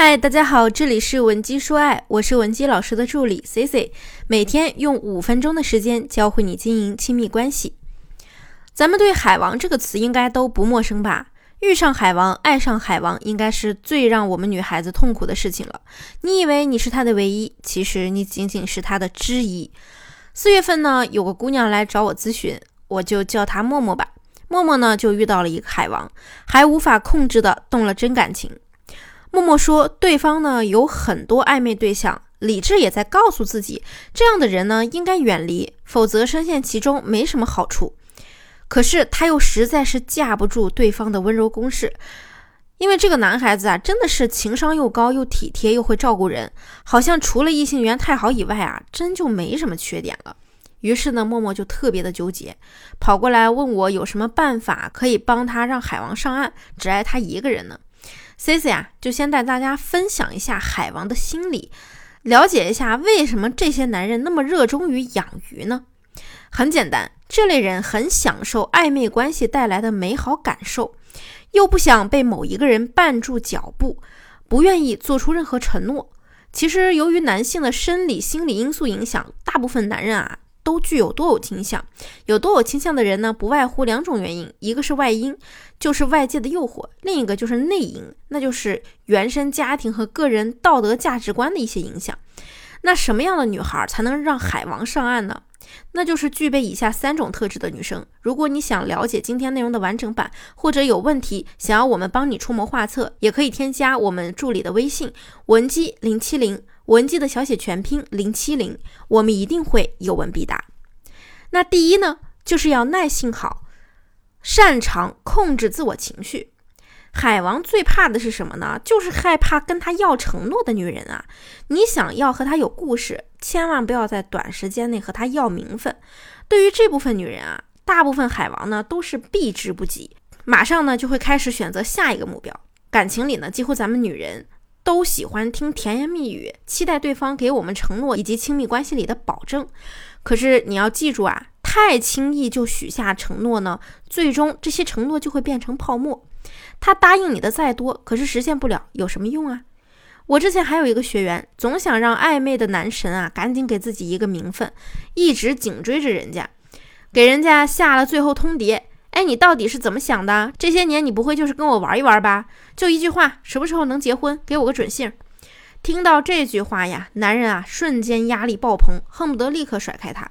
嗨，大家好，这里是文姬说爱，我是文姬老师的助理 C C，每天用五分钟的时间教会你经营亲密关系。咱们对“海王”这个词应该都不陌生吧？遇上海王，爱上海王，应该是最让我们女孩子痛苦的事情了。你以为你是他的唯一，其实你仅仅是他的之一。四月份呢，有个姑娘来找我咨询，我就叫她默默吧。默默呢，就遇到了一个海王，还无法控制的动了真感情。默默说，对方呢有很多暧昧对象，理智也在告诉自己，这样的人呢应该远离，否则深陷其中没什么好处。可是他又实在是架不住对方的温柔攻势，因为这个男孩子啊真的是情商又高又体贴又会照顾人，好像除了异性缘太好以外啊，真就没什么缺点了。于是呢，默默就特别的纠结，跑过来问我有什么办法可以帮他让海王上岸，只爱他一个人呢？C C 啊，就先带大家分享一下海王的心理，了解一下为什么这些男人那么热衷于养鱼呢？很简单，这类人很享受暧昧关系带来的美好感受，又不想被某一个人绊住脚步，不愿意做出任何承诺。其实，由于男性的生理、心理因素影响，大部分男人啊。都具有多偶倾向，有多偶倾向的人呢，不外乎两种原因，一个是外因，就是外界的诱惑；另一个就是内因，那就是原生家庭和个人道德价值观的一些影响。那什么样的女孩才能让海王上岸呢？那就是具备以下三种特质的女生。如果你想了解今天内容的完整版，或者有问题想要我们帮你出谋划策，也可以添加我们助理的微信文姬零七零。文姬的小写全拼零七零，我们一定会有问必答。那第一呢，就是要耐性好，擅长控制自我情绪。海王最怕的是什么呢？就是害怕跟他要承诺的女人啊！你想要和他有故事，千万不要在短时间内和他要名分。对于这部分女人啊，大部分海王呢都是避之不及，马上呢就会开始选择下一个目标。感情里呢，几乎咱们女人。都喜欢听甜言蜜语，期待对方给我们承诺以及亲密关系里的保证。可是你要记住啊，太轻易就许下承诺呢，最终这些承诺就会变成泡沫。他答应你的再多，可是实现不了，有什么用啊？我之前还有一个学员，总想让暧昧的男神啊赶紧给自己一个名分，一直紧追着人家，给人家下了最后通牒。哎，你到底是怎么想的？这些年你不会就是跟我玩一玩吧？就一句话，什么时候能结婚？给我个准信。听到这句话呀，男人啊瞬间压力爆棚，恨不得立刻甩开他。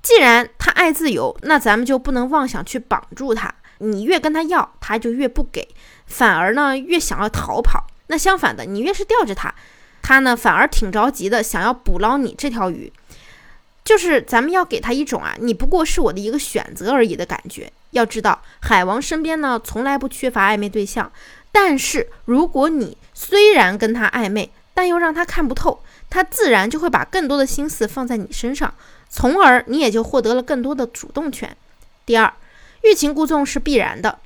既然他爱自由，那咱们就不能妄想去绑住他。你越跟他要，他就越不给，反而呢越想要逃跑。那相反的，你越是吊着他，他呢反而挺着急的，想要捕捞你这条鱼。就是咱们要给他一种啊，你不过是我的一个选择而已的感觉。要知道，海王身边呢从来不缺乏暧昧对象，但是如果你虽然跟他暧昧，但又让他看不透，他自然就会把更多的心思放在你身上，从而你也就获得了更多的主动权。第二，欲擒故纵是必然的。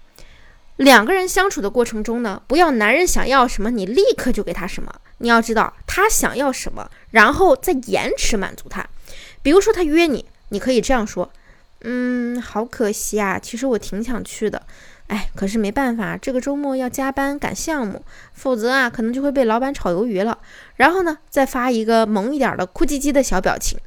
两个人相处的过程中呢，不要男人想要什么，你立刻就给他什么。你要知道他想要什么，然后再延迟满足他。比如说他约你，你可以这样说：“嗯，好可惜啊，其实我挺想去的，哎，可是没办法，这个周末要加班赶项目，否则啊，可能就会被老板炒鱿鱼了。”然后呢，再发一个萌一点的哭唧唧的小表情。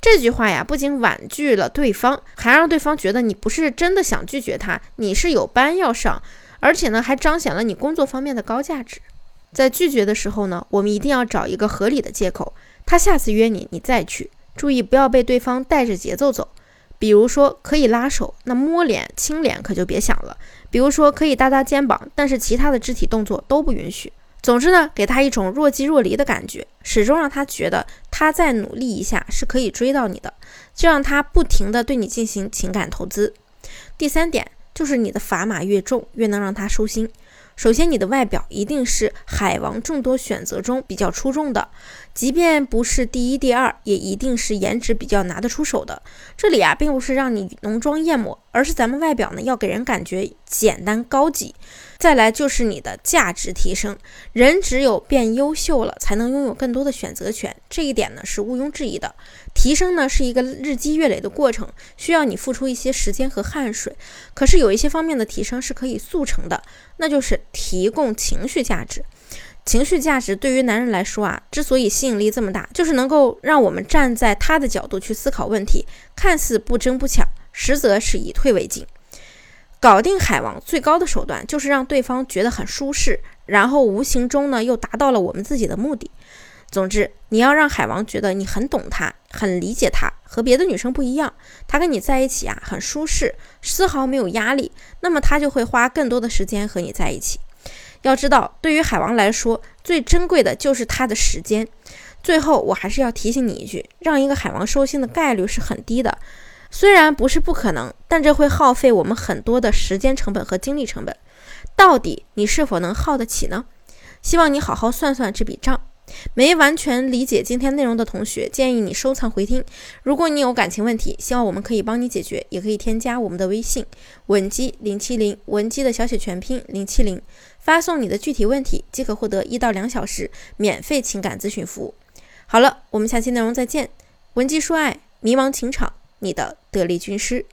这句话呀，不仅婉拒了对方，还让对方觉得你不是真的想拒绝他，你是有班要上，而且呢，还彰显了你工作方面的高价值。在拒绝的时候呢，我们一定要找一个合理的借口，他下次约你，你再去。注意不要被对方带着节奏走，比如说可以拉手，那摸脸、亲脸可就别想了。比如说可以搭搭肩膀，但是其他的肢体动作都不允许。总之呢，给他一种若即若离的感觉，始终让他觉得他再努力一下是可以追到你的，就让他不停的对你进行情感投资。第三点就是你的砝码越重，越能让他收心。首先，你的外表一定是海王众多选择中比较出众的，即便不是第一、第二，也一定是颜值比较拿得出手的。这里啊，并不是让你浓妆艳抹，而是咱们外表呢要给人感觉简单高级。再来就是你的价值提升，人只有变优秀了，才能拥有更多的选择权，这一点呢是毋庸置疑的。提升呢是一个日积月累的过程，需要你付出一些时间和汗水。可是有一些方面的提升是可以速成的，那就是提供情绪价值。情绪价值对于男人来说啊，之所以吸引力这么大，就是能够让我们站在他的角度去思考问题，看似不争不抢，实则是以退为进。搞定海王最高的手段就是让对方觉得很舒适，然后无形中呢又达到了我们自己的目的。总之，你要让海王觉得你很懂他，很理解他，和别的女生不一样，他跟你在一起啊很舒适，丝毫没有压力，那么他就会花更多的时间和你在一起。要知道，对于海王来说，最珍贵的就是他的时间。最后，我还是要提醒你一句，让一个海王收心的概率是很低的。虽然不是不可能，但这会耗费我们很多的时间成本和精力成本。到底你是否能耗得起呢？希望你好好算算这笔账。没完全理解今天内容的同学，建议你收藏回听。如果你有感情问题，希望我们可以帮你解决，也可以添加我们的微信文姬零七零，文姬的小写全拼零七零，发送你的具体问题即可获得一到两小时免费情感咨询服务。好了，我们下期内容再见。文姬说爱，迷茫情场，你的得力军师。